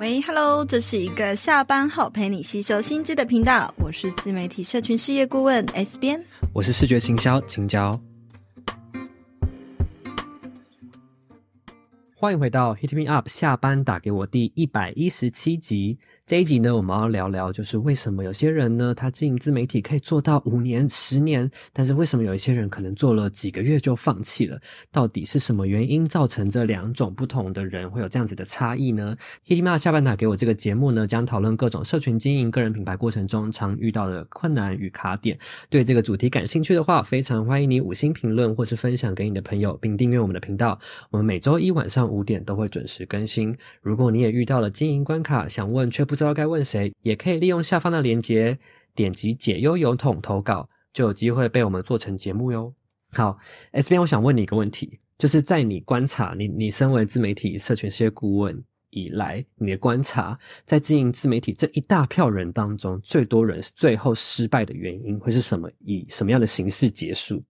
喂，Hello，这是一个下班后陪你吸收新知的频道，我是自媒体社群事业顾问 S 编，我是视觉行销青椒，欢迎回到 Hit Me Up 下班打给我第一百一十七集。这一集呢，我们要聊聊，就是为什么有些人呢，他经营自媒体可以做到五年、十年，但是为什么有一些人可能做了几个月就放弃了？到底是什么原因造成这两种不同的人会有这样子的差异呢？Hit Me Up 下班打给我这个节目呢，将讨论各种社群经营、个人品牌过程中常遇到的困难与卡点。对这个主题感兴趣的话，非常欢迎你五星评论或是分享给你的朋友，并订阅我们的频道。我们每周一晚上五点都会准时更新。如果你也遇到了经营关卡，想问却不知道该问谁，也可以利用下方的链接，点击解忧邮筒投稿，就有机会被我们做成节目哟。好，S 边，我想问你一个问题，就是在你观察你，你身为自媒体社群事业顾问以来，你的观察，在经营自媒体这一大票人当中，最多人是最后失败的原因会是什么？以什么样的形式结束？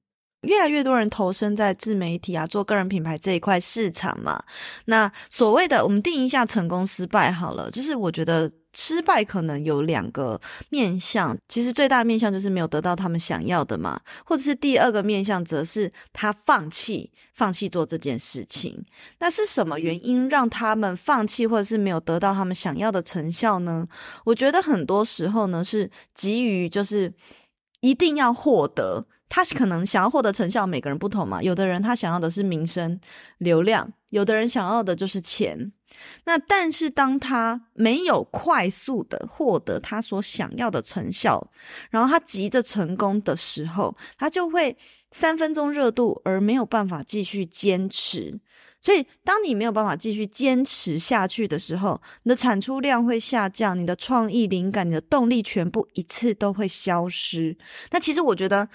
越来越多人投身在自媒体啊，做个人品牌这一块市场嘛。那所谓的，我们定义一下成功失败好了，就是我觉得失败可能有两个面向。其实最大的面向就是没有得到他们想要的嘛，或者是第二个面向则是他放弃，放弃做这件事情。那是什么原因让他们放弃，或者是没有得到他们想要的成效呢？我觉得很多时候呢，是急于就是一定要获得。他可能想要获得成效，每个人不同嘛。有的人他想要的是名声、流量，有的人想要的就是钱。那但是当他没有快速的获得他所想要的成效，然后他急着成功的时候，他就会三分钟热度，而没有办法继续坚持。所以，当你没有办法继续坚持下去的时候，你的产出量会下降，你的创意、灵感、你的动力全部一次都会消失。那其实我觉得。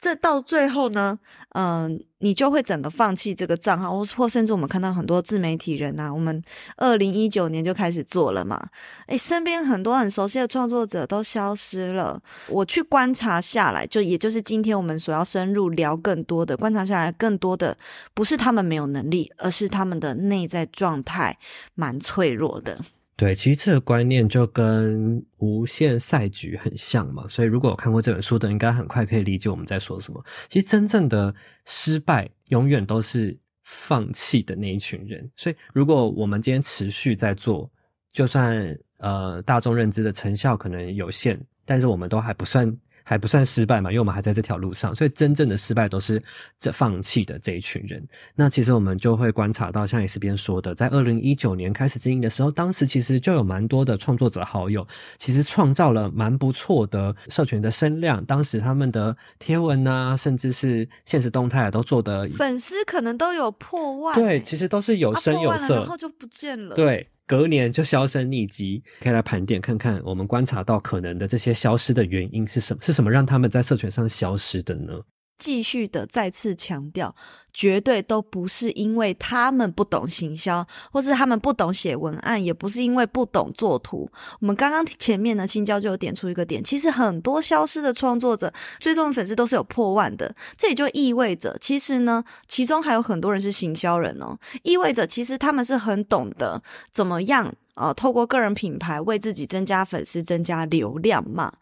这到最后呢，嗯、你就会整个放弃这个账号，或或甚至我们看到很多自媒体人啊，我们二零一九年就开始做了嘛，诶，身边很多很熟悉的创作者都消失了。我去观察下来，就也就是今天我们所要深入聊更多的，观察下来更多的不是他们没有能力，而是他们的内在状态蛮脆弱的。对，其实这个观念就跟无限赛局很像嘛，所以如果有看过这本书的，应该很快可以理解我们在说什么。其实真正的失败，永远都是放弃的那一群人。所以如果我们今天持续在做，就算呃大众认知的成效可能有限，但是我们都还不算。还不算失败嘛，因为我们还在这条路上，所以真正的失败都是这放弃的这一群人。那其实我们就会观察到，像 S 边说的，在二零一九年开始经营的时候，当时其实就有蛮多的创作者好友，其实创造了蛮不错的社群的声量。当时他们的贴文啊，甚至是现实动态啊，都做得粉丝可能都有破万。对，其实都是有声有色，啊，然后就不见了。对。隔年就销声匿迹，可以来盘点看看，我们观察到可能的这些消失的原因是什么？是什么让他们在社群上消失的呢？继续的再次强调，绝对都不是因为他们不懂行销，或是他们不懂写文案，也不是因为不懂作图。我们刚刚前面呢，青椒就有点出一个点，其实很多消失的创作者，最终的粉丝都是有破万的。这也就意味着，其实呢，其中还有很多人是行销人哦，意味着其实他们是很懂得怎么样啊、透过个人品牌为自己增加粉丝、增加流量嘛。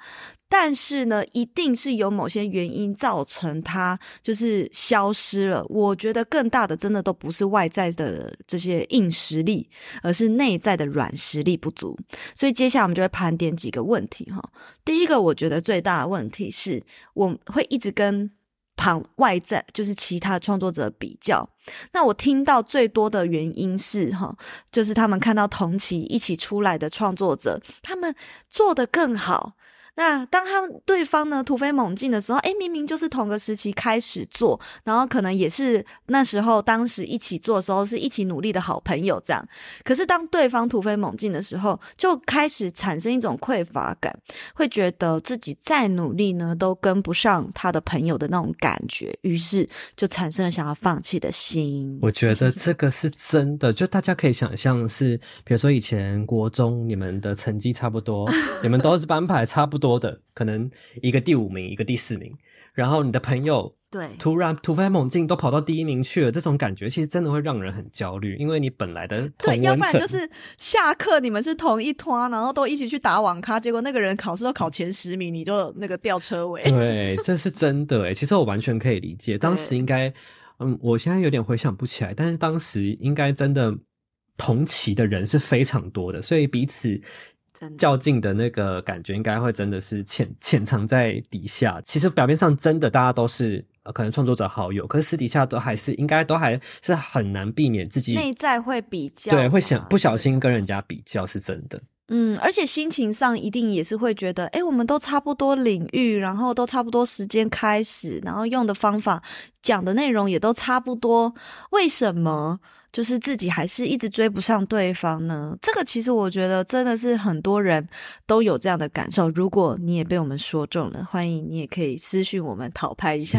但是呢，一定是有某些原因造成它就是消失了。我觉得更大的真的都不是外在的这些硬实力，而是内在的软实力不足。所以接下来我们就会盘点几个问题哈。第一个，我觉得最大的问题是我会一直跟旁外在就是其他创作者比较。那我听到最多的原因是哈，就是他们看到同期一起出来的创作者，他们做得更好。那当他们对方呢突飞猛进的时候，哎，明明就是同个时期开始做，然后可能也是那时候当时一起做的时候是一起努力的好朋友这样。可是当对方突飞猛进的时候，就开始产生一种匮乏感，会觉得自己再努力呢都跟不上他的朋友的那种感觉，于是就产生了想要放弃的心。我觉得这个是真的，就大家可以想象是，比如说以前国中你们的成绩差不多，你们都是班排差不多。多的可能一个第五名，一个第四名，然后你的朋友对，突然突飞猛进，都跑到第一名去了，这种感觉其实真的会让人很焦虑，因为你本来的对，要不然就是下课你们是同一团，然后都一起去打网咖，结果那个人考试都考前十名，你就那个吊车尾。对，这是真的诶，其实我完全可以理解，当时应该，嗯，我现在有点回想不起来，但是当时应该真的同期的人是非常多的，所以彼此。较劲的那个感觉应该会真的是潜潜藏在底下。其实表面上真的大家都是呃可能创作者好友，可是私底下都还是应该都还是很难避免自己内在会比较，对，会想不小心跟人家比较是真的。嗯，而且心情上一定也是会觉得，诶，我们都差不多领域，然后都差不多时间开始，然后用的方法讲的内容也都差不多，为什么？就是自己还是一直追不上对方呢？这个其实我觉得真的是很多人都有这样的感受。如果你也被我们说中了，欢迎你也可以私讯我们讨拍一下。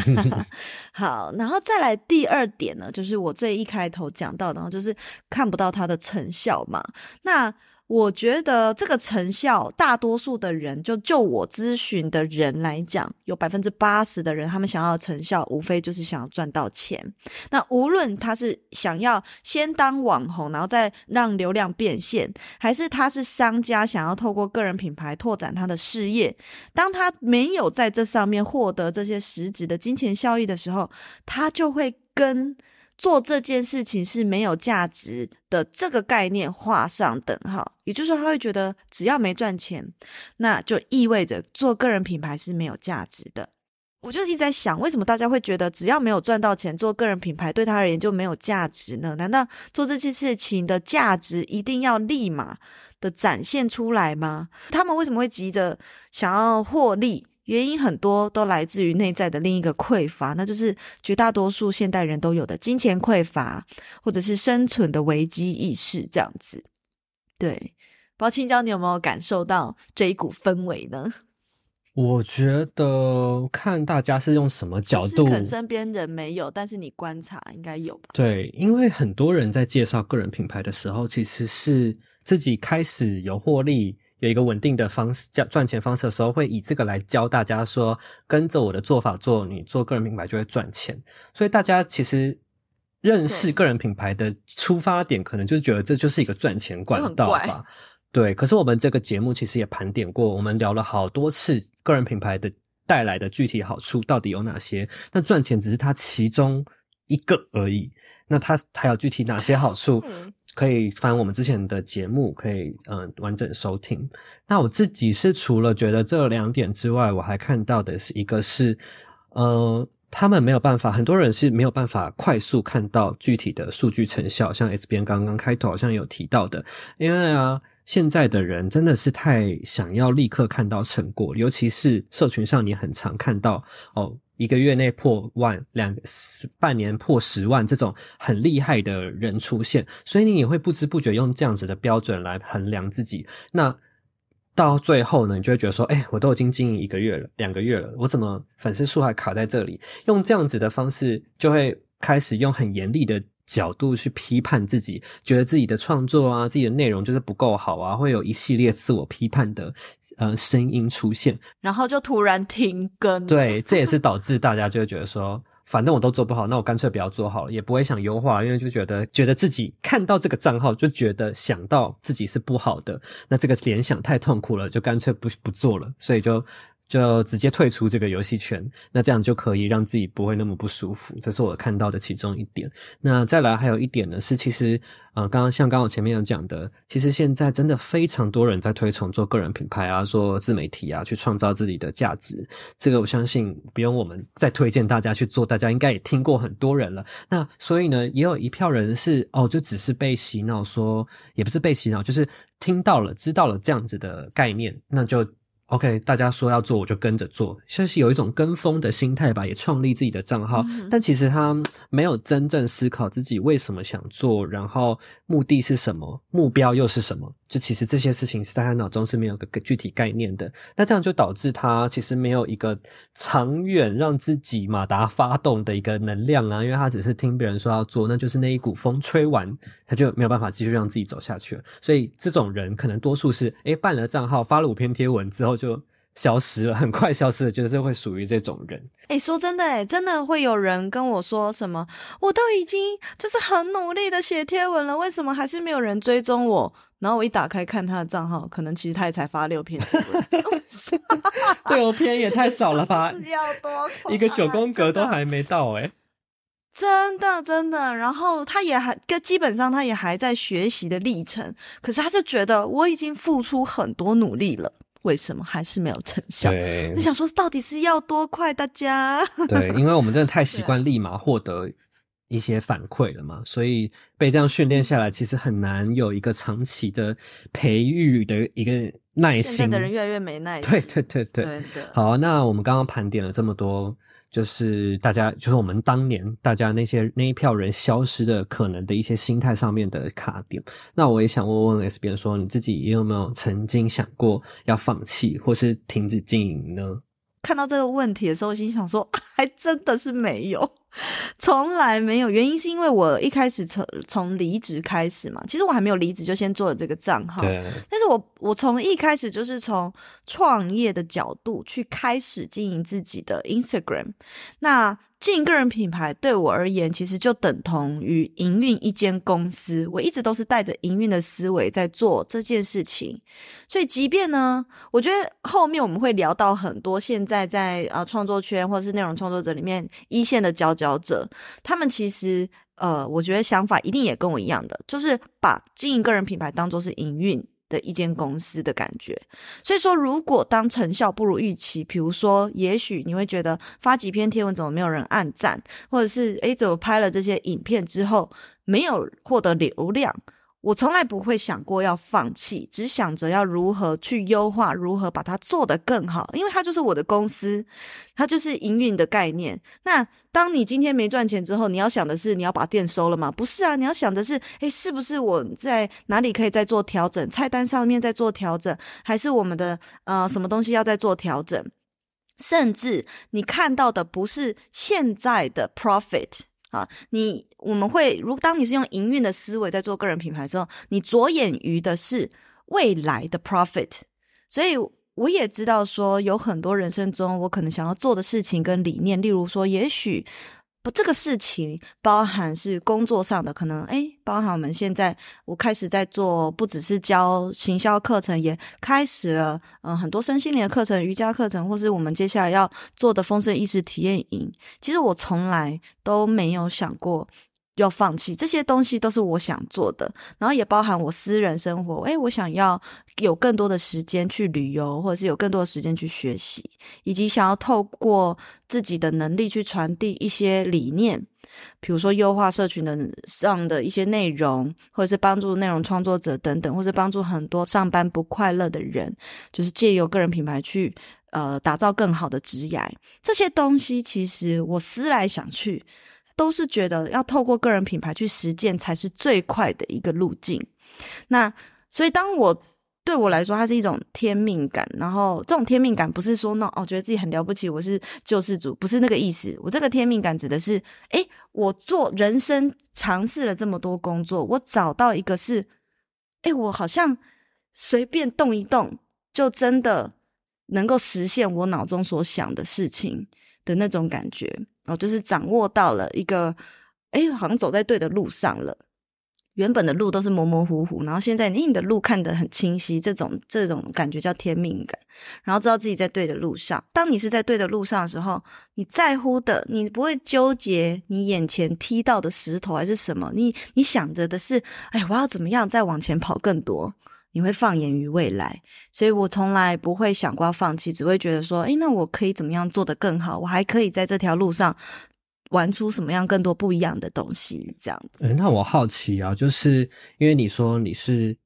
好，然后再来第二点呢，就是我最一开头讲到的，然后就是看不到它的成效嘛。那我觉得这个成效，大多数的人，就就我咨询的人来讲，有百分之八十的人，他们想要成效，无非就是想要赚到钱。那无论他是想要先当网红，然后再让流量变现，还是他是商家想要透过个人品牌拓展他的事业，当他没有在这上面获得这些实质的金钱效益的时候，他就会跟。做这件事情是没有价值的这个概念画上等号，也就是说，他会觉得只要没赚钱，那就意味着做个人品牌是没有价值的。我就一直在想，为什么大家会觉得只要没有赚到钱，做个人品牌对他而言就没有价值呢？难道做这件事情的价值一定要立马的展现出来吗？他们为什么会急着想要获利？原因很多都来自于内在的另一个匮乏，那就是绝大多数现代人都有的金钱匮乏，或者是生存的危机意识这样子。对，不知道青椒你有没有感受到这一股氛围呢？我觉得看大家是用什么角度，可能身边人没有，但是你观察应该有吧？对，因为很多人在介绍个人品牌的时候，其实是自己开始有获利。有一个稳定的方式，叫赚钱方式的时候，会以这个来教大家说，跟着我的做法做，你做个人品牌就会赚钱。所以大家其实认识个人品牌的出发点，可能就是觉得这就是一个赚钱管道吧。对，可是我们这个节目其实也盘点过，我们聊了好多次个人品牌的带来的具体好处到底有哪些，那赚钱只是它其中一个而已。那它还有具体哪些好处？可以翻我们之前的节目，可以嗯、完整收听。那我自己是除了觉得这两点之外，我还看到的是一个是，呃，他们没有办法，很多人是没有办法快速看到具体的数据成效。像 S 边刚刚开头好像有提到的，因为啊，现在的人真的是太想要立刻看到成果，尤其是社群上，你很常看到哦。一个月内破万，两半年破十万，这种很厉害的人出现，所以你也会不知不觉用这样子的标准来衡量自己。那到最后呢，你就会觉得说，哎，我都已经经营一个月了，两个月了，我怎么粉丝数还卡在这里？用这样子的方式，就会开始用很严厉的。角度去批判自己，觉得自己的创作啊，自己的内容就是不够好啊，会有一系列自我批判的呃声音出现，然后就突然停更。对，这也是导致大家就会觉得说，反正我都做不好，那我干脆不要做好了，也不会想优化，因为就觉得觉得自己看到这个账号就觉得想到自己是不好的，那这个联想太痛苦了，就干脆不不做了，所以就。就直接退出这个游戏圈，那这样就可以让自己不会那么不舒服。这是我看到的其中一点。那再来还有一点呢，是其实，呃，刚刚像刚刚我前面有讲的，其实现在真的非常多人在推崇做个人品牌啊，做自媒体啊，去创造自己的价值。这个我相信不用我们再推荐大家去做，大家应该也听过很多人了。那所以呢，也有一票人是哦，就只是被洗脑说，也不是被洗脑，就是听到了、知道了这样子的概念，那就。OK，大家说要做，我就跟着做，像是有一种跟风的心态吧，也创立自己的账号，嗯，但其实他没有真正思考自己为什么想做，然后目的是什么，目标又是什么。就其实这些事情是在他脑中是没有个具体概念的，那这样就导致他其实没有一个长远让自己马达发动的一个能量啊，因为他只是听别人说要做，那就是那一股风吹完，他就没有办法继续让自己走下去了。所以这种人可能多数是，诶办了账号，发了五篇贴文之后就消失了，很快消失了，就是会属于这种人。哎，说真的，哎，真的会有人跟我说什么？我都已经就是很努力的写贴文了，为什么还是没有人追踪我？然后我一打开看他的账号，可能其实他也才发六篇六 篇也太少了吧？要多一个九宫格都还没到哎，真的真的。然后他也还，基本上他也还在学习的历程，可是他就觉得我已经付出很多努力了。为什么还是没有成效？对，我想说，到底是要多快？大家对，因为我们真的太习惯立马获得一些反馈了嘛，所以被这样训练下来，其实很难有一个长期的培育的一个耐心。现在的人越来越没耐心。对对对对，对好，那我们刚刚盘点了这么多。就是大家，就是我们当年大家那些那一票人消失的可能的一些心态上面的卡点。那我也想问问 S 编说，你自己也有没有曾经想过要放弃或是停止经营呢？看到这个问题的时候，我心想说，还真的是没有。从来没有，原因是因为我一开始从从离职开始嘛，其实我还没有离职就先做了这个账号，但是我我从一开始就是从创业的角度去开始经营自己的 Instagram，那。经营个人品牌对我而言，其实就等同于营运一间公司。我一直都是带着营运的思维在做这件事情，所以即便呢，我觉得后面我们会聊到很多现在在呃创作圈或者是内容创作者里面一线的佼佼者，他们其实呃，我觉得想法一定也跟我一样的，就是把经营个人品牌当作是营运。的一间公司的感觉，所以说，如果当成效不如预期，比如说，也许你会觉得发几篇贴文怎么没有人按赞，或者是诶，怎么拍了这些影片之后没有获得流量。我从来不会想过要放弃，只想着要如何去优化，如何把它做得更好，因为它就是我的公司，它就是营运的概念。那当你今天没赚钱之后，你要想的是你要把店收了吗？不是啊，你要想的是，诶，是不是我在哪里可以再做调整？菜单上面再做调整，还是我们的呃什么东西要再做调整？甚至你看到的不是现在的 profit。你我们会如当你是用营运的思维在做个人品牌的时候，你着眼于的是未来的 profit，所以我也知道说有很多人生中我可能想要做的事情跟理念，例如说也许。这个事情包含是工作上的，可能诶，包含我们现在我开始在做，不只是教行销课程，也开始了嗯、很多身心灵的课程、瑜伽课程，或是我们接下来要做的丰盛意识体验营。其实我从来都没有想过。要放弃这些东西都是我想做的，然后也包含我私人生活。诶，我想要有更多的时间去旅游，或者是有更多的时间去学习，以及想要透过自己的能力去传递一些理念，比如说优化社群的上的一些内容，或者是帮助内容创作者等等，或者是帮助很多上班不快乐的人，就是借由个人品牌去呃打造更好的职业。这些东西其实我思来想去。都是觉得要透过个人品牌去实践才是最快的一个路径。那所以，当我对我来说，它是一种天命感。然后，这种天命感不是说那哦，觉得自己很了不起，我是救世主，不是那个意思。我这个天命感指的是，诶，我做人生尝试了这么多工作，我找到一个是，诶，我好像随便动一动，就真的能够实现我脑中所想的事情的那种感觉。哦，就是掌握到了一个，哎，好像走在对的路上了。原本的路都是模模糊糊，然后现在你的路看得很清晰，这种这种感觉叫天命感。然后知道自己在对的路上。当你是在对的路上的时候，你在乎的，你不会纠结你眼前踢到的石头还是什么，你你想着的是，哎，我要怎么样再往前跑更多。你会放眼于未来，所以我从来不会想过要放弃，只会觉得说，诶，那我可以怎么样做得更好？我还可以在这条路上玩出什么样更多不一样的东西？这样子。那我好奇啊，就是因为你说你是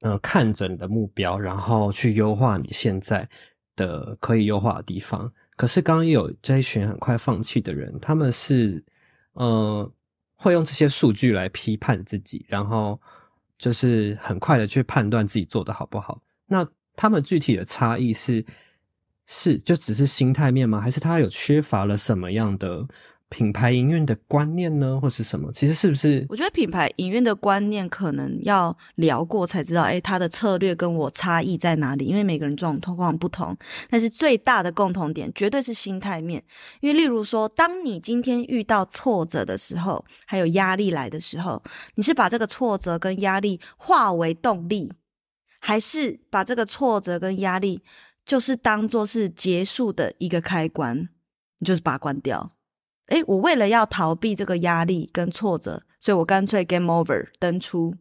呃看着你的目标，然后去优化你现在的可以优化的地方。可是刚刚有这一群很快放弃的人，他们是呃会用这些数据来批判自己，然后。就是很快的去判断自己做的好不好。那他们具体的差异是是就只是心态面吗？还是他有缺乏了什么样的品牌营运的观念呢，或是什么？其实是不是？我觉得品牌营运的观念可能要聊过才知道，哎，他的策略跟我差异在哪里？因为每个人状况不同，但是最大的共同点绝对是心态面。因为例如说，当你今天遇到挫折的时候，还有压力来的时候，你是把这个挫折跟压力化为动力，还是把这个挫折跟压力就是当做是结束的一个开关，你就是把它关掉？诶，我为了要逃避这个压力跟挫折，所以我干脆 game over 登出，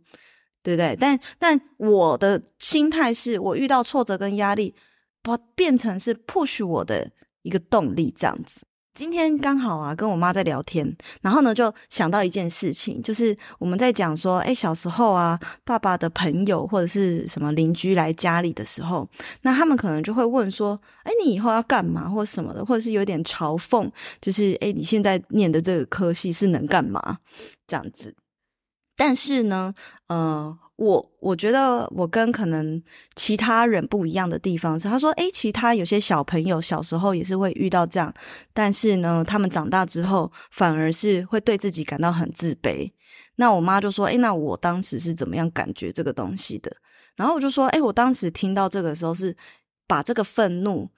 对不对？但但我的心态是我遇到挫折跟压力，把变成是 push 我的一个动力，这样子。今天刚好啊，跟我妈在聊天，然后呢，就想到一件事情，就是我们在讲说，诶，小时候啊，爸爸的朋友或者是什么邻居来家里的时候，那他们可能就会问说，诶，你以后要干嘛，或什么的，或者是有点嘲讽，就是诶，你现在念的这个科系是能干嘛，这样子。但是呢，呃。我我觉得我跟可能其他人不一样的地方是，他说，诶，其他有些小朋友小时候也是会遇到这样，但是呢，他们长大之后反而是会对自己感到很自卑。那我妈就说，诶，那我当时是怎么样感觉这个东西的？然后我就说，诶，我当时听到这个时候是把这个愤怒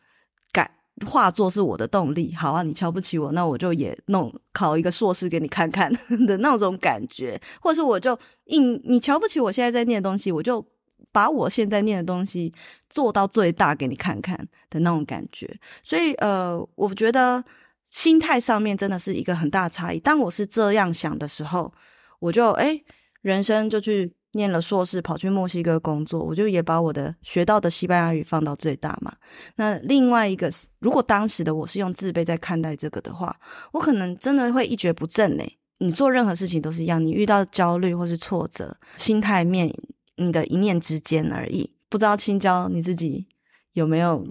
改。化作是我的动力，好啊，你瞧不起我，那我就也弄考一个硕士给你看看 的那种感觉，或者是我就硬你瞧不起我现在在念的东西，我就把我现在念的东西做到最大给你看看的那种感觉。所以呃，我觉得心态上面真的是一个很大差异。当我是这样想的时候，我就诶，人生就去。念了硕士，跑去墨西哥工作，我就也把我的学到的西班牙语放到最大嘛。那另外一个，如果当时的我是用自卑在看待这个的话，我可能真的会一蹶不振呢。你做任何事情都是一样，你遇到焦虑或是挫折，心态面你的一念之间而已。不知道青椒你自己有没有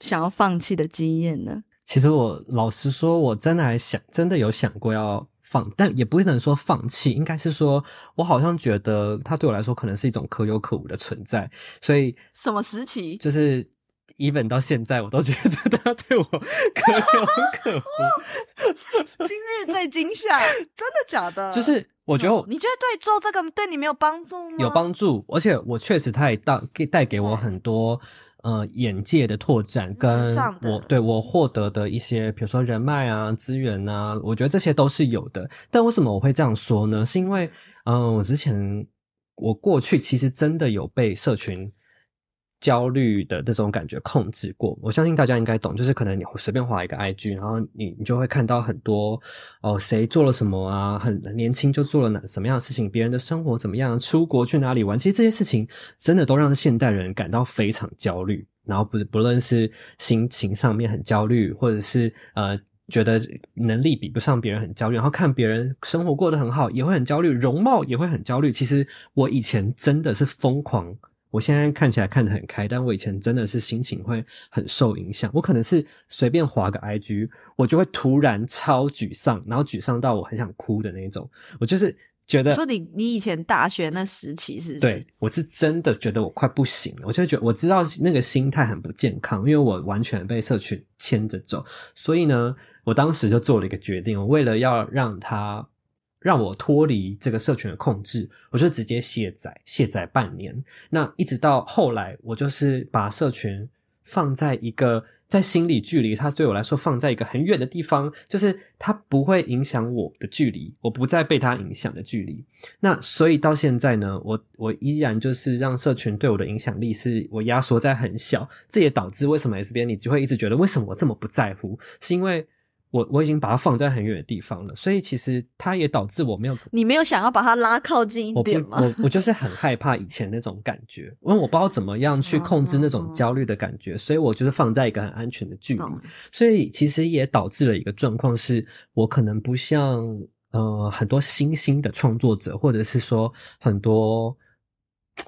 想要放弃的经验呢？其实我老实说，我真的还想，真的有想过要。放，但也不能说放弃，应该是说，我好像觉得他对我来说可能是一种可有可无的存在，所以什么时期？就是 even 到现在，我都觉得他对我可有可无。今日最惊吓，真的假的？就是我觉得我、嗯，你觉得对做这个对你没有帮助吗？有帮助，而且我确实他也带给带给我很多。呃，眼界的拓展跟我对我获得的一些，比如说人脉啊、资源啊，我觉得这些都是有的。但为什么我会这样说呢？是因为，嗯、呃，我之前我过去其实真的有被社群。焦虑的这种感觉控制过，我相信大家应该懂，就是可能你随便划一个 IG，然后你你就会看到很多哦，谁做了什么啊，很年轻就做了哪什么样的事情，别人的生活怎么样，出国去哪里玩，其实这些事情真的都让现代人感到非常焦虑。然后不不论是心情上面很焦虑，或者是呃觉得能力比不上别人很焦虑，然后看别人生活过得很好也会很焦虑，容貌也会很焦虑。其实我以前真的是疯狂。我现在看起来看得很开，但我以前真的是心情会很受影响。我可能是随便划个 IG，我就会突然超沮丧，然后沮丧到我很想哭的那种。我就是觉得，说你你以前大学那时期是不是？对，我是真的觉得我快不行了。我就觉得我知道那个心态很不健康，因为我完全被社群牵着走。所以呢，我当时就做了一个决定，我为了要让他。让我脱离这个社群的控制，我就直接卸载，卸载半年。那一直到后来，我就是把社群放在一个在心理距离，它对我来说放在一个很远的地方，就是它不会影响我的距离，我不再被它影响的距离。那所以到现在呢，我我依然就是让社群对我的影响力是我压缩在很小。这也导致为什么 S 编你就会一直觉得为什么我这么不在乎，是因为。我我已经把它放在很远的地方了，所以其实它也导致我没有。你没有想要把它拉靠近一点吗？我我，我就是很害怕以前那种感觉，因为我不知道怎么样去控制那种焦虑的感觉，所以我就是放在一个很安全的距离。所以其实也导致了一个状况，是我可能不像呃很多新兴的创作者，或者是说很多。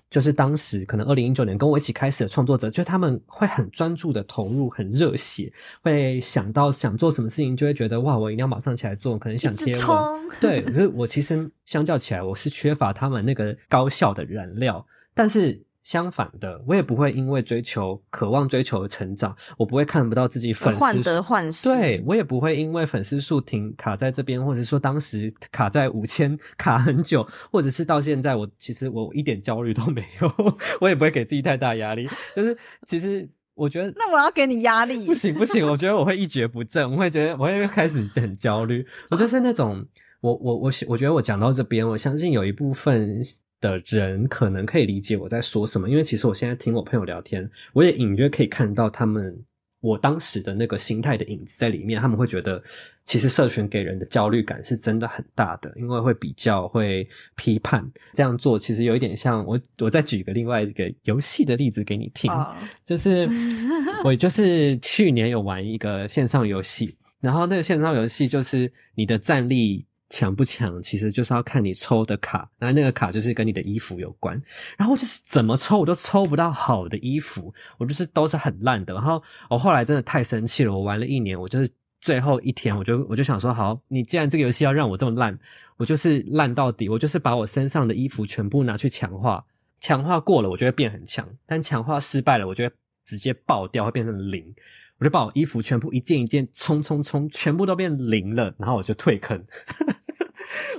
就是当时可能二零一九年跟我一起开始的创作者，就他们会很专注的投入，很热血，会想到想做什么事情，就会觉得哇，我一定要马上起来做，可能想接我。对，因为我其实相较起来，我是缺乏他们那个高效的燃料。但是相反的，我也不会因为追求、渴望追求的成长，我不会看不到自己粉丝患得患失。对，我也不会因为粉丝数停卡在这边，或者说当时卡在五千卡很久，或者是到现在我其实我一点焦虑都没有，我也不会给自己太大压力。就是其实我觉得，那我要给你压力，不行不行，我觉得我会一蹶不振，我会觉得我会开始很焦虑。我就是那种，我我我我觉得我讲到这边，我相信有一部分。的人可能可以理解我在说什么，因为其实我现在听我朋友聊天，我也隐约可以看到他们我当时的那个心态的影子在里面。他们会觉得，其实社群给人的焦虑感是真的很大的，因为会比较、会批判。这样做其实有一点像我，我再举一个另外一个游戏的例子给你听，oh. 就是 我就是去年有玩一个线上游戏，然后那个线上游戏就是你的战力。强不强，其实就是要看你抽的卡，然后那个卡就是跟你的衣服有关。然后就是怎么抽，我都抽不到好的衣服，我就是都是很烂的。然后我后来真的太生气了，我玩了一年，我就是最后一天，我就我就想说，好，你既然这个游戏要让我这么烂，我就是烂到底，我就是把我身上的衣服全部拿去强化，强化过了，我就会变很强；但强化失败了，我就会直接爆掉，会变成零。我就把我衣服全部一件一件冲冲冲，全部都变零了，然后我就退坑。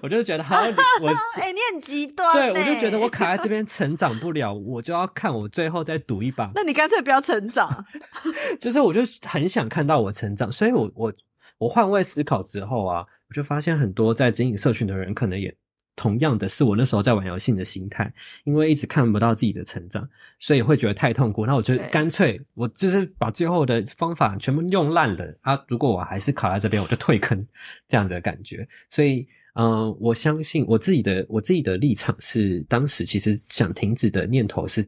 我就觉得好，我哎、欸，你很极端。对，我就觉得我卡在这边成长不了，我就要看我最后再赌一把。那你干脆不要成长。就是我就很想看到我成长，所以我我我换位思考之后啊，我就发现很多在经营社群的人，可能也同样的是我那时候在玩游戏的心态，因为一直看不到自己的成长，所以会觉得太痛苦。那我就干脆我就是把最后的方法全部用烂了啊！如果我还是卡在这边，我就退坑，这样子的感觉。所以。嗯、我相信我自己的我自己的立场是，当时其实想停止的念头是，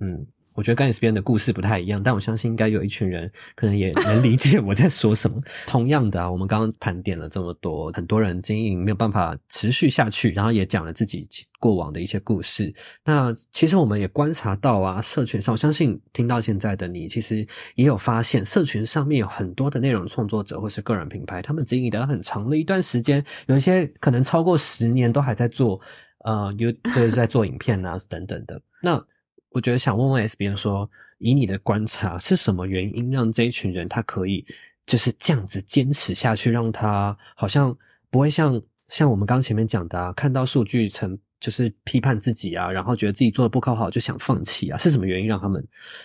嗯，我觉得跟 S 编的故事不太一样，但我相信应该有一群人可能也能理解我在说什么。同样的啊，我们刚刚盘点了这么多，很多人经营没有办法持续下去，然后也讲了自己过往的一些故事。那其实我们也观察到啊，社群上，我相信听到现在的你，其实也有发现，社群上面有很多的内容创作者或是个人品牌，他们经营的很长的一段时间，有一些可能超过十年都还在做，呃，有就是在做影片啊等等的。那我觉得想问问 S 编说，以你的观察，是什么原因让这一群人他可以就是这样子坚持下去，让他好像不会像像我们刚前面讲的啊，看到数据成。就是批判自己啊，然后觉得自己做的不够好，就想放弃啊，是什么原因让他们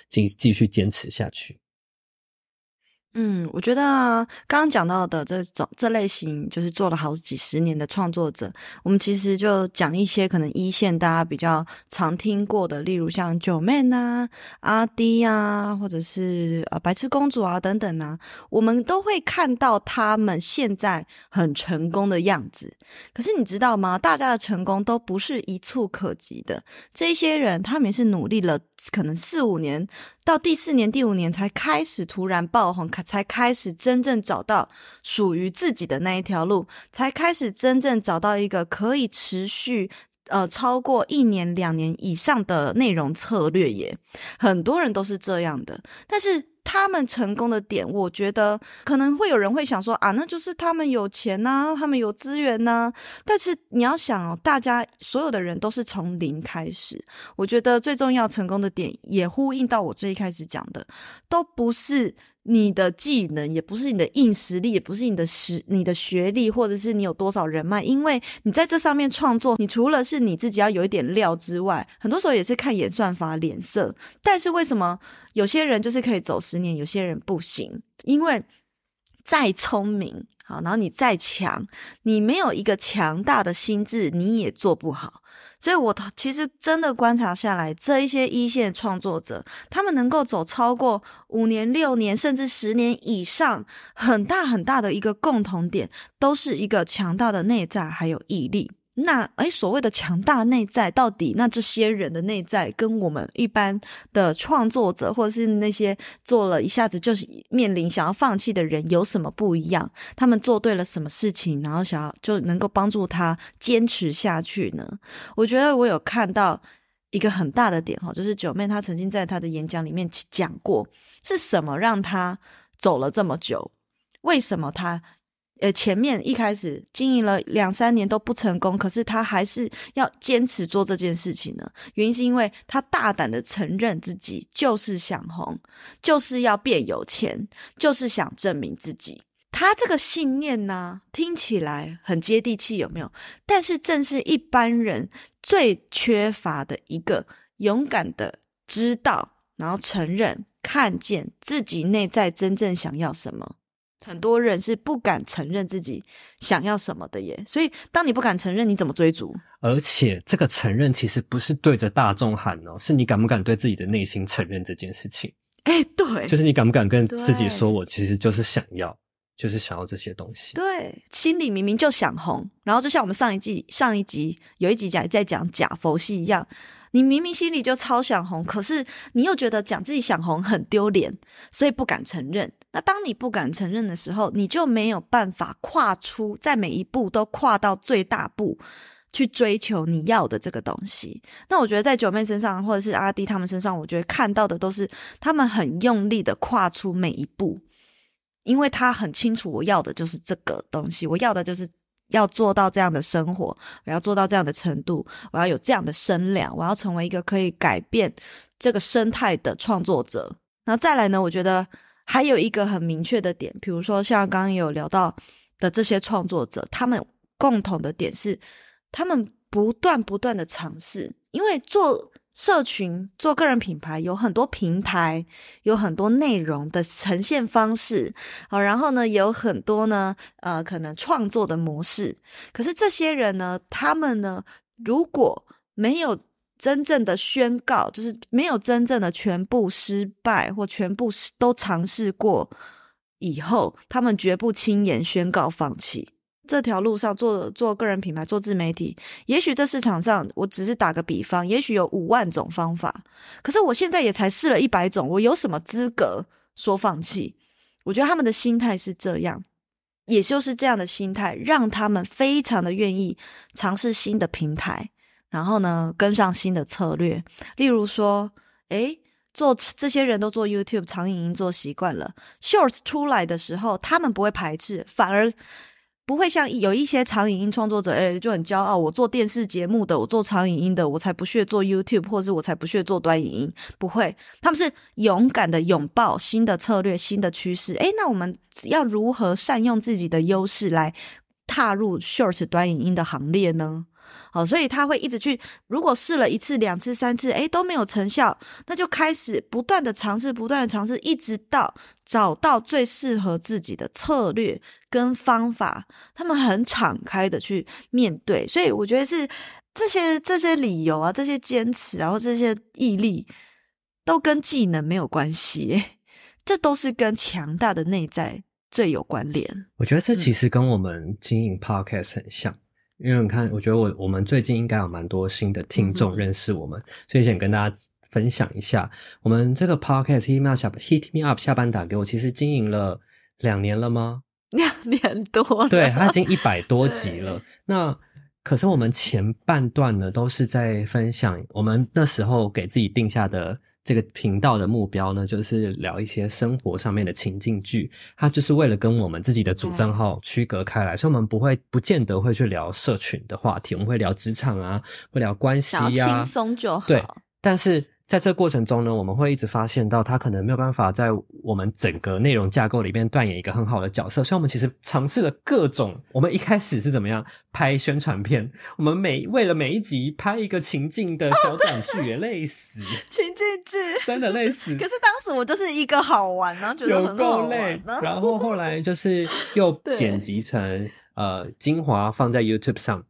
继继续坚持下去？嗯，我觉得啊，刚刚讲到的这种这类型，就是做了好几十年的创作者，我们其实就讲一些可能一线大家比较常听过的，例如像九妹呐、阿滴啊，或者是呃白痴公主啊等等啊，我们都会看到他们现在很成功的样子。可是你知道吗？大家的成功都不是一蹴可及的，这些人他们也是努力了可能四五年。到第四年、第五年才开始突然爆红，才开始真正找到属于自己的那一条路，才开始真正找到一个可以持续呃超过一年、两年以上的内容策略耶。很多人都是这样的，但是。他们成功的点，我觉得可能会有人会想说啊，那就是他们有钱呐，他们有资源呐。但是你要想哦，大家所有的人都是从零开始。我觉得最重要成功的点，也呼应到我最一开始讲的，都不是。你的技能也不是你的硬实力，也不是你的实你的学历，或者是你有多少人脉，因为你在这上面创作，你除了是你自己要有一点料之外，很多时候也是看演算法脸色。但是为什么有些人就是可以走十年，有些人不行？因为再聪明，好，然后你再强，你没有一个强大的心智，你也做不好。所以，我其实真的观察下来，这一些一线创作者，他们能够走超过五年、六年，甚至十年以上，很大很大的一个共同点，都是一个强大的内在还有毅力。那诶，所谓的强大内在到底，那这些人的内在跟我们一般的创作者，或者是那些做了一下子就是面临想要放弃的人有什么不一样？他们做对了什么事情，然后想要就能够帮助他坚持下去呢？我觉得我有看到一个很大的点哈，就是九妹她曾经在她的演讲里面讲过，是什么让她走了这么久？为什么她？呃，前面一开始经营了两三年都不成功，可是他还是要坚持做这件事情呢？原因是因为他大胆的承认自己就是想红，就是要变有钱，就是想证明自己。他这个信念呢，听起来很接地气，有没有？但是正是一般人最缺乏的一个勇敢的知道，然后承认、看见自己内在真正想要什么。很多人是不敢承认自己想要什么的耶，所以当你不敢承认，你怎么追逐？而且这个承认其实不是对着大众喊哦，是你敢不敢对自己的内心承认这件事情？哎，对，就是你敢不敢跟自己说，我其实就是想要，就是想要这些东西。对，心里明明就想红，然后就像我们上一季上一集有一集讲在讲假佛系一样。你明明心里就超想红，可是你又觉得讲自己想红很丢脸，所以不敢承认。那当你不敢承认的时候，你就没有办法跨出，在每一步都跨到最大步去追求你要的这个东西。那我觉得在九妹身上，或者是阿弟他们身上，我觉得看到的都是他们很用力的跨出每一步，因为他很清楚我要的就是这个东西，我要的就是。要做到这样的生活，我要做到这样的程度，我要有这样的声量，我要成为一个可以改变这个生态的创作者。那再来呢？我觉得还有一个很明确的点，比如说像刚刚有聊到的这些创作者，他们共同的点是，他们不断不断的尝试，因为做。社群做个人品牌有很多平台，有很多内容的呈现方式，好，然后呢，有很多呢，呃，可能创作的模式。可是这些人呢，他们呢，如果没有真正的宣告，就是没有真正的全部失败或全部都尝试过以后，他们绝不轻言宣告放弃。这条路上做做个人品牌，做自媒体，也许这市场上，我只是打个比方，也许有五万种方法，可是我现在也才试了一百种，我有什么资格说放弃？我觉得他们的心态是这样，也就是这样的心态，让他们非常的愿意尝试新的平台，然后呢，跟上新的策略。例如说，诶，做这些人都做 YouTube 长影音做习惯了，Short 出来的时候，他们不会排斥，反而。不会像有一些长影音创作者，诶就很骄傲，我做电视节目的，我做长影音的，我才不屑做 YouTube，或是我才不屑做短影音。不会，他们是勇敢的拥抱新的策略、新的趋势。诶，那我们要如何善用自己的优势来踏入 Short 短影音的行列呢？好，所以他会一直去。如果试了一次、两次、三次，诶，都没有成效，那就开始不断的尝试，不断的尝试，一直到找到最适合自己的策略跟方法。他们很敞开的去面对，所以我觉得是这些这些理由啊，这些坚持，然后这些毅力，都跟技能没有关系，这都是跟强大的内在最有关联。我觉得这其实跟我们经营 Podcast 很像。因为你看，我觉得我我们最近应该有蛮多新的听众认识我们，嗯、所以想跟大家分享一下，我们这个 podcast Hit me up 下 Hit me up 下班打给我，其实经营了两年了吗？两年多了，对，它已经一百多集了。那可是我们前半段呢，都是在分享我们那时候给自己定下的。这个频道的目标呢，就是聊一些生活上面的情境剧，它就是为了跟我们自己的主账号区隔开来，所以我们不会不见得会去聊社群的话题，我们会聊职场啊，会聊关系呀、啊，轻松就好。对，但是。在这个过程中呢，我们会一直发现到他可能没有办法在我们整个内容架构里面扮演一个很好的角色，所以我们其实尝试了各种。我们一开始是怎么样拍宣传片？我们每为了每一集拍一个情境的小短剧，也累死。情境剧真的累死。可是当时我就是一个好玩，然后觉得很好玩，有够累。然后后来就是又 剪辑成呃精华放在 YouTube 上，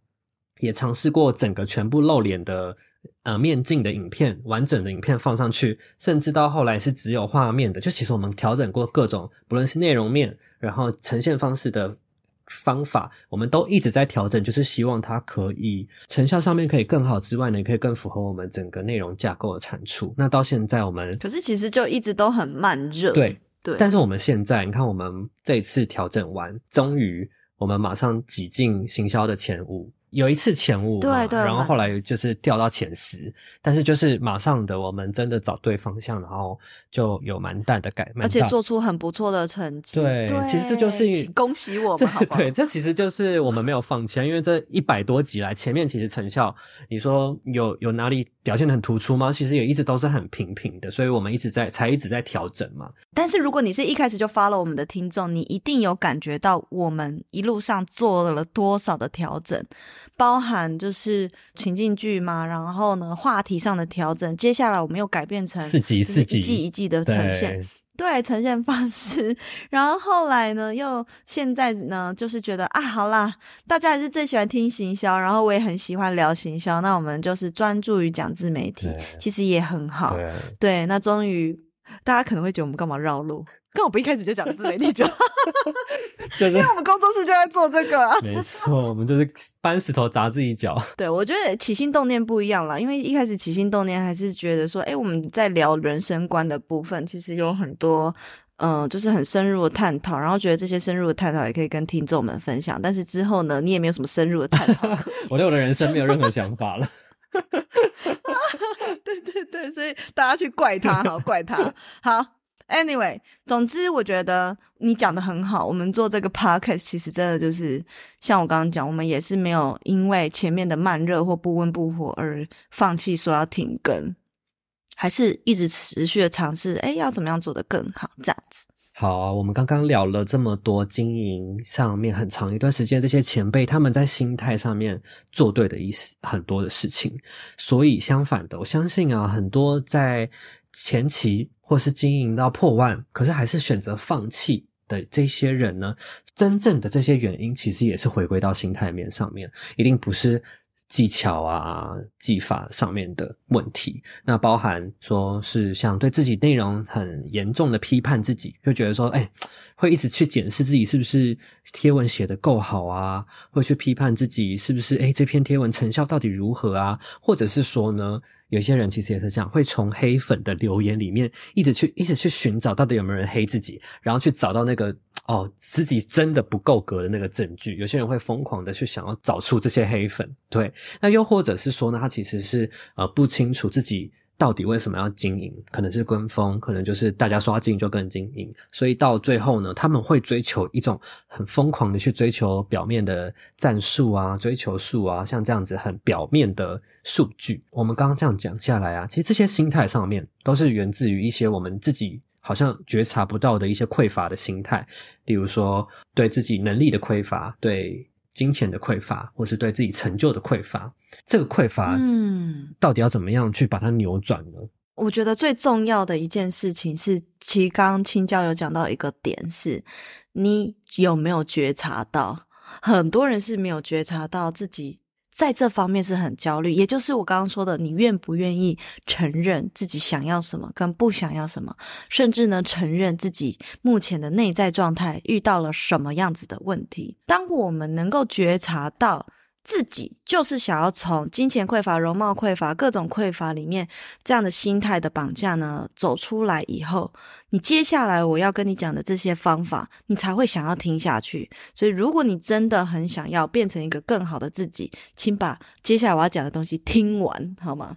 也尝试过整个全部露脸的。呃，面镜的影片，完整的影片放上去，甚至到后来是只有画面的。就其实我们调整过各种，不论是内容面，然后呈现方式的方法，我们都一直在调整，就是希望它可以成效上面可以更好之外呢，也可以更符合我们整个内容架构的产出。那到现在我们，可是其实就一直都很慢热，对对。但是我们现在，你看我们这一次调整完，终于我们马上挤进行销的前五。有一次前五，对对，然后后来就是掉到前十，但是就是马上的我们真的找对方向，然后就有蛮大的改，而且做出很不错的成绩。对，对其实这就是恭喜我们好不好，对，这其实就是我们没有放弃，因为这一百多集来，前面其实成效，你说有有哪里表现的很突出吗？其实也一直都是很平平的，所以我们一直在才一直在调整嘛。但是如果你是一开始就 follow 我们的听众，你一定有感觉到我们一路上做了多少的调整。包含就是情境剧嘛，然后呢，话题上的调整，接下来我们又改变成四集四集一季一季的呈现，对，对呈现方式。然后后来呢，又现在呢，就是觉得啊，好啦，大家还是最喜欢听行销，然后我也很喜欢聊行销，那我们就是专注于讲自媒体，其实也很好。对，对那终于大家可能会觉得我们干嘛绕路？跟我不一开始就讲自媒体就，就是因为我们工作室就在做这个啊。没错，我们就是搬石头砸自己脚。对，我觉得起心动念不一样啦，因为一开始起心动念还是觉得说，哎，我们在聊人生观的部分，其实有很多，嗯、呃，就是很深入的探讨，然后觉得这些深入的探讨也可以跟听众们分享。但是之后呢，你也没有什么深入的探讨，我对我的人生没有任何想法了。对对对，所以大家去怪他，好 怪他，好。Anyway，总之我觉得你讲的很好。我们做这个 podcast 其实真的就是像我刚刚讲，我们也是没有因为前面的慢热或不温不火而放弃说要停更，还是一直持续的尝试，哎，要怎么样做得更好这样子。好啊，我们刚刚聊了这么多经营上面很长一段时间，这些前辈他们在心态上面做对的一很多的事情，所以相反的，我相信啊，很多在前期。或是经营到破万，可是还是选择放弃的这些人呢？真正的这些原因，其实也是回归到心态面上面，一定不是技巧啊、技法上面的问题。那包含说是像对自己内容很严重的批判自己，就觉得说，哎，会一直去检视自己是不是贴文写得够好啊，会去批判自己是不是，哎，这篇贴文成效到底如何啊？或者是说呢？有些人其实也是这样，会从黑粉的留言里面一直去、一直去寻找到底有没有人黑自己，然后去找到那个哦自己真的不够格的那个证据。有些人会疯狂的去想要找出这些黑粉，对。那又或者是说呢，他其实是呃不清楚自己。到底为什么要经营？可能是跟风，可能就是大家说要经营就跟经营，所以到最后呢，他们会追求一种很疯狂的去追求表面的战术啊，追求数啊，像这样子很表面的数据。我们刚刚这样讲下来啊，其实这些心态上面都是源自于一些我们自己好像觉察不到的一些匮乏的心态，例如说对自己能力的匮乏，对。金钱的匮乏，或是对自己成就的匮乏，这个匮乏，嗯，到底要怎么样去把它扭转呢？我觉得最重要的一件事情是，其实刚刚青椒有讲到一个点，是你有没有觉察到？很多人是没有觉察到自己。在这方面是很焦虑，也就是我刚刚说的，你愿不愿意承认自己想要什么跟不想要什么，甚至呢，承认自己目前的内在状态遇到了什么样子的问题。当我们能够觉察到。自己就是想要从金钱匮乏、容貌匮乏、各种匮乏里面这样的心态的绑架呢，走出来以后，你接下来我要跟你讲的这些方法，你才会想要听下去。所以，如果你真的很想要变成一个更好的自己，请把接下来我要讲的东西听完，好吗？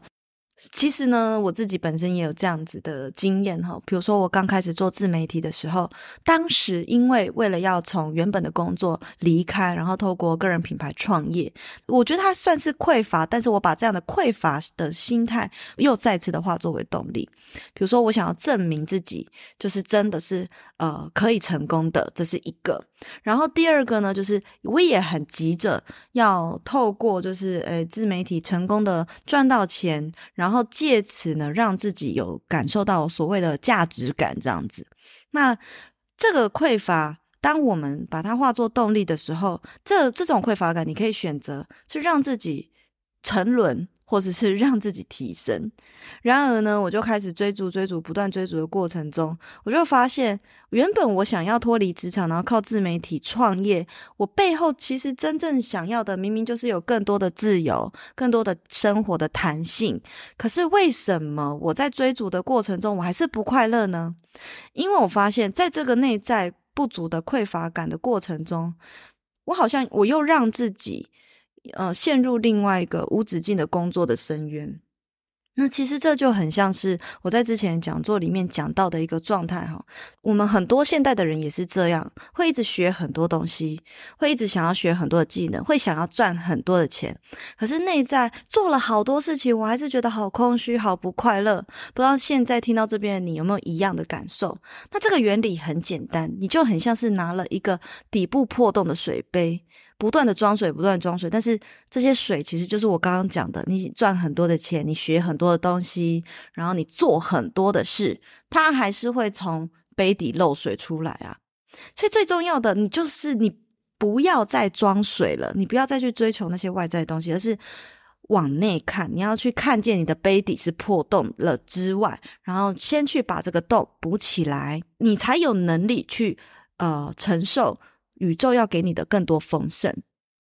其实呢，我自己本身也有这样子的经验哈。比如说，我刚开始做自媒体的时候，当时因为为了要从原本的工作离开，然后透过个人品牌创业，我觉得它算是匮乏，但是我把这样的匮乏的心态又再次的化作为动力。比如说，我想要证明自己，就是真的是呃可以成功的，这是一个。然后第二个呢，就是我也很急着要透过就是诶自媒体成功的赚到钱，然后然后借此呢让自己有感受到所谓的价值感这样子。那这个匮乏，当我们把它化作动力的时候，这这种匮乏感，你可以选择是让自己沉沦。或者是让自己提升，然而呢，我就开始追逐、追逐、不断追逐的过程中，我就发现，原本我想要脱离职场，然后靠自媒体创业，我背后其实真正想要的，明明就是有更多的自由、更多的生活的弹性。可是为什么我在追逐的过程中，我还是不快乐呢？因为我发现，在这个内在不足的匮乏感的过程中，我好像我又让自己。呃陷入另外一个无止境的工作的深渊。那其实这就很像是我在之前讲座里面讲到的一个状态哈。我们很多现代的人也是这样，会一直学很多东西，会一直想要学很多的技能，会想要赚很多的钱。可是内在做了好多事情，我还是觉得好空虚，好不快乐。不知道现在听到这边的你有没有一样的感受？那这个原理很简单，你就很像是拿了一个底部破洞的水杯。不断的装水，不断装水，但是这些水其实就是我刚刚讲的，你赚很多的钱，你学很多的东西，然后你做很多的事，它还是会从杯底漏水出来啊。所以最重要的，你就是你不要再装水了，你不要再去追求那些外在的东西，而是往内看，你要去看见你的杯底是破洞了之外，然后先去把这个洞补起来，你才有能力去呃承受。宇宙要给你的更多丰盛，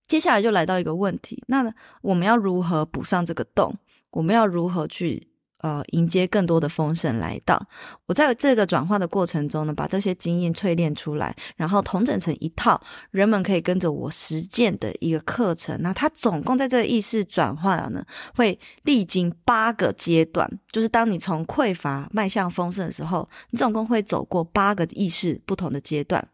接下来就来到一个问题：那我们要如何补上这个洞？我们要如何去呃迎接更多的丰盛来到？我在这个转化的过程中呢，把这些经验淬炼出来，然后统整成一套人们可以跟着我实践的一个课程。那它总共在这个意识转化呢，会历经八个阶段，就是当你从匮乏迈向丰盛的时候，你总共会走过八个意识不同的阶段。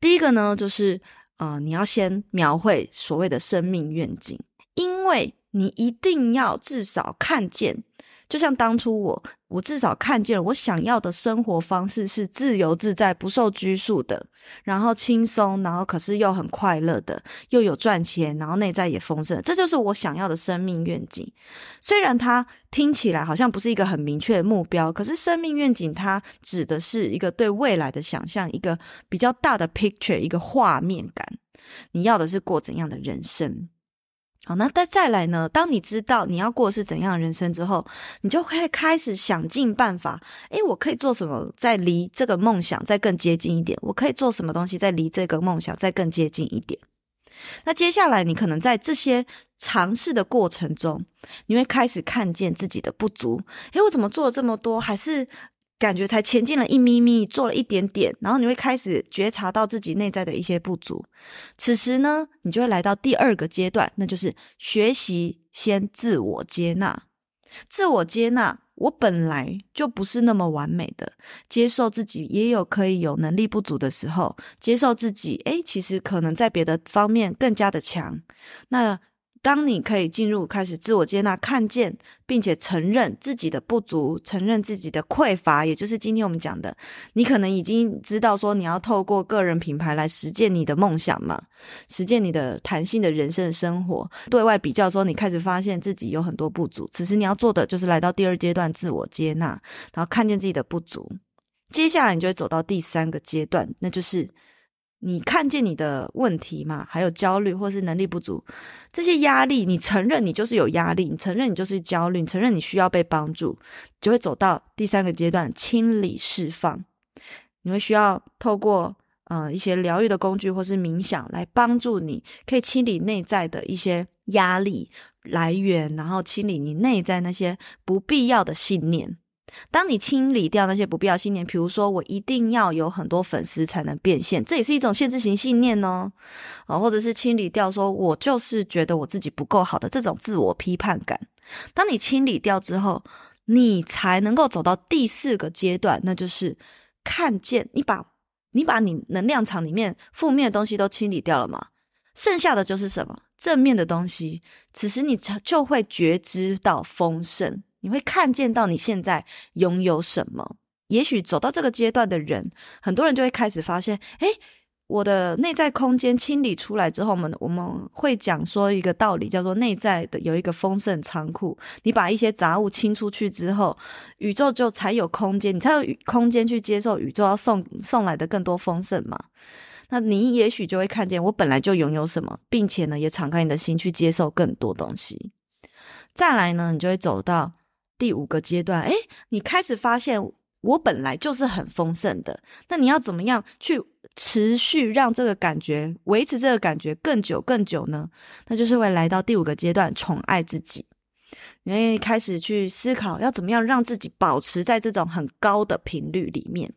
第一个呢，就是呃，你要先描绘所谓的生命愿景，因为你一定要至少看见。就像当初我，我至少看见了我想要的生活方式是自由自在、不受拘束的，然后轻松，然后可是又很快乐的，又有赚钱，然后内在也丰盛，这就是我想要的生命愿景。虽然它听起来好像不是一个很明确的目标，可是生命愿景它指的是一个对未来的想象，一个比较大的 picture，一个画面感。你要的是过怎样的人生？好，那再再来呢？当你知道你要过是怎样的人生之后，你就会开始想尽办法。诶，我可以做什么，再离这个梦想再更接近一点？我可以做什么东西，再离这个梦想再更接近一点？那接下来，你可能在这些尝试的过程中，你会开始看见自己的不足。诶，我怎么做了这么多，还是？感觉才前进了一咪咪，做了一点点，然后你会开始觉察到自己内在的一些不足。此时呢，你就会来到第二个阶段，那就是学习先自我接纳。自我接纳，我本来就不是那么完美的，接受自己也有可以有能力不足的时候，接受自己，诶，其实可能在别的方面更加的强。那当你可以进入开始自我接纳、看见，并且承认自己的不足，承认自己的匮乏，也就是今天我们讲的，你可能已经知道说你要透过个人品牌来实践你的梦想嘛，实践你的弹性的人生生活。对外比较说，你开始发现自己有很多不足，此时你要做的就是来到第二阶段自我接纳，然后看见自己的不足。接下来你就会走到第三个阶段，那就是。你看见你的问题嘛？还有焦虑或是能力不足，这些压力，你承认你就是有压力，你承认你就是焦虑，承认你需要被帮助，就会走到第三个阶段，清理释放。你会需要透过呃一些疗愈的工具或是冥想来帮助你，可以清理内在的一些压力来源，然后清理你内在那些不必要的信念。当你清理掉那些不必要信念，比如说我一定要有很多粉丝才能变现，这也是一种限制型信念哦，啊，或者是清理掉说我就是觉得我自己不够好的这种自我批判感。当你清理掉之后，你才能够走到第四个阶段，那就是看见你把你把你能量场里面负面的东西都清理掉了嘛，剩下的就是什么？正面的东西。此时你就会觉知到丰盛。你会看见到你现在拥有什么？也许走到这个阶段的人，很多人就会开始发现，诶，我的内在空间清理出来之后，我们我们会讲说一个道理，叫做内在的有一个丰盛仓库。你把一些杂物清出去之后，宇宙就才有空间，你才有空间去接受宇宙要送送来的更多丰盛嘛。那你也许就会看见，我本来就拥有什么，并且呢，也敞开你的心去接受更多东西。再来呢，你就会走到。第五个阶段，诶，你开始发现我本来就是很丰盛的，那你要怎么样去持续让这个感觉维持这个感觉更久更久呢？那就是会来到第五个阶段，宠爱自己。你会开始去思考要怎么样让自己保持在这种很高的频率里面。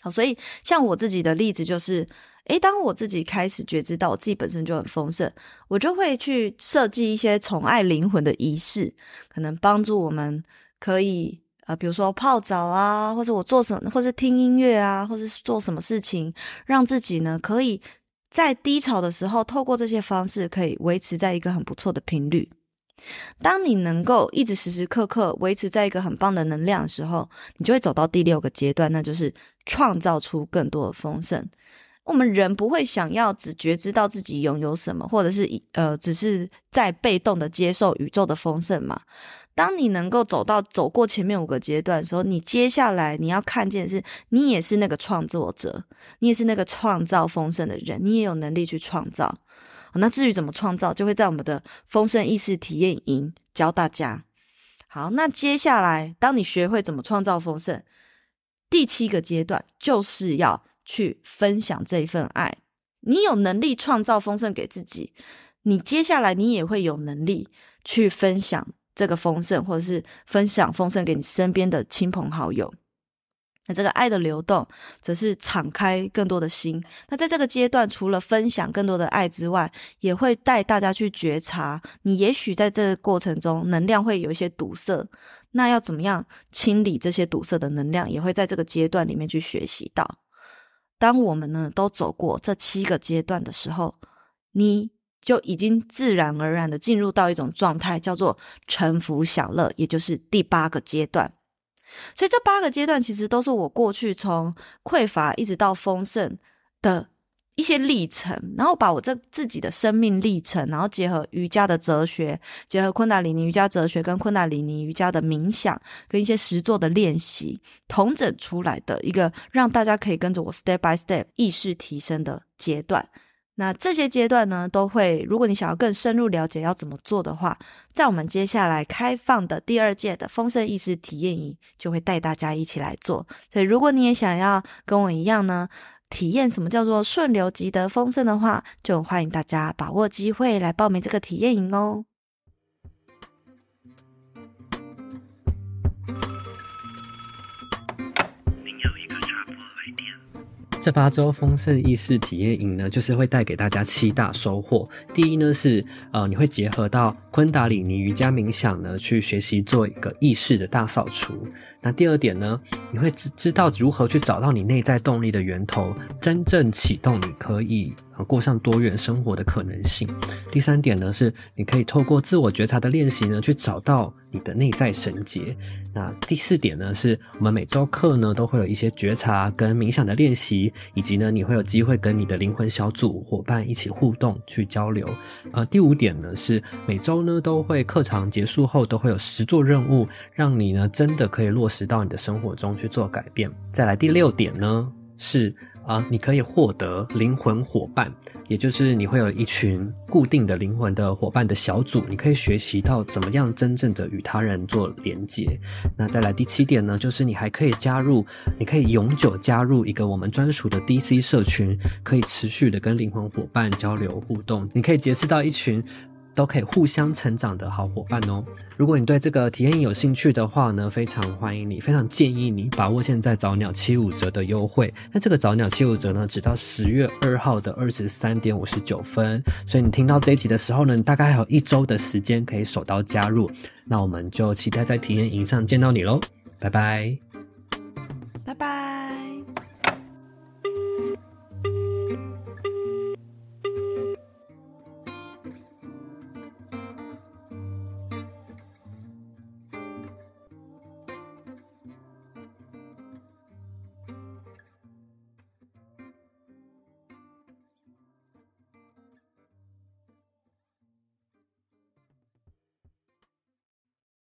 好，所以像我自己的例子就是，诶，当我自己开始觉知到我自己本身就很丰盛，我就会去设计一些宠爱灵魂的仪式，可能帮助我们可以呃，比如说泡澡啊，或者我做什，或是听音乐啊，或是做什么事情，让自己呢可以在低潮的时候，透过这些方式，可以维持在一个很不错的频率。当你能够一直时时刻刻维持在一个很棒的能量的时候，你就会走到第六个阶段，那就是创造出更多的丰盛。我们人不会想要只觉知到自己拥有什么，或者是呃，只是在被动的接受宇宙的丰盛嘛。当你能够走到走过前面五个阶段的时候，你接下来你要看见的是，你也是那个创作者，你也是那个创造丰盛的人，你也有能力去创造。那至于怎么创造，就会在我们的丰盛意识体验营教大家。好，那接下来，当你学会怎么创造丰盛，第七个阶段就是要。去分享这一份爱，你有能力创造丰盛给自己，你接下来你也会有能力去分享这个丰盛，或者是分享丰盛给你身边的亲朋好友。那这个爱的流动，则是敞开更多的心。那在这个阶段，除了分享更多的爱之外，也会带大家去觉察，你也许在这个过程中能量会有一些堵塞，那要怎么样清理这些堵塞的能量，也会在这个阶段里面去学习到。当我们呢都走过这七个阶段的时候，你就已经自然而然的进入到一种状态，叫做沉浮享乐，也就是第八个阶段。所以这八个阶段其实都是我过去从匮乏一直到丰盛的。一些历程，然后把我这自己的生命历程，然后结合瑜伽的哲学，结合昆达里尼瑜伽哲学跟昆达里尼瑜伽的冥想，跟一些实作的练习，同整出来的一个让大家可以跟着我 step by step 意识提升的阶段。那这些阶段呢，都会，如果你想要更深入了解要怎么做的话，在我们接下来开放的第二届的丰盛意识体验营，就会带大家一起来做。所以，如果你也想要跟我一样呢，体验什么叫做顺流即得丰盛的话，就欢迎大家把握机会来报名这个体验营哦。这八周丰盛意识体验营呢，就是会带给大家七大收获。第一呢是，呃，你会结合到昆达里尼瑜伽冥想呢，去学习做一个意识的大扫除。那第二点呢，你会知知道如何去找到你内在动力的源头，真正启动你可以过上多元生活的可能性。第三点呢，是你可以透过自我觉察的练习呢，去找到你的内在神结。那第四点呢，是我们每周课呢都会有一些觉察跟冥想的练习，以及呢你会有机会跟你的灵魂小组伙伴一起互动去交流。呃，第五点呢是每周呢都会课堂结束后都会有实作任务，让你呢真的可以落实。直到你的生活中去做改变。再来第六点呢，是啊，你可以获得灵魂伙伴，也就是你会有一群固定的灵魂的伙伴的小组，你可以学习到怎么样真正的与他人做连接。那再来第七点呢，就是你还可以加入，你可以永久加入一个我们专属的 DC 社群，可以持续的跟灵魂伙伴交流互动，你可以结识到一群。都可以互相成长的好伙伴哦。如果你对这个体验营有兴趣的话呢，非常欢迎你，非常建议你把握现在早鸟七五折的优惠。那这个早鸟七五折呢，只到十月二号的二十三点五十九分。所以你听到这一集的时候呢，你大概还有一周的时间可以手刀加入。那我们就期待在体验营上见到你喽，拜拜，拜拜。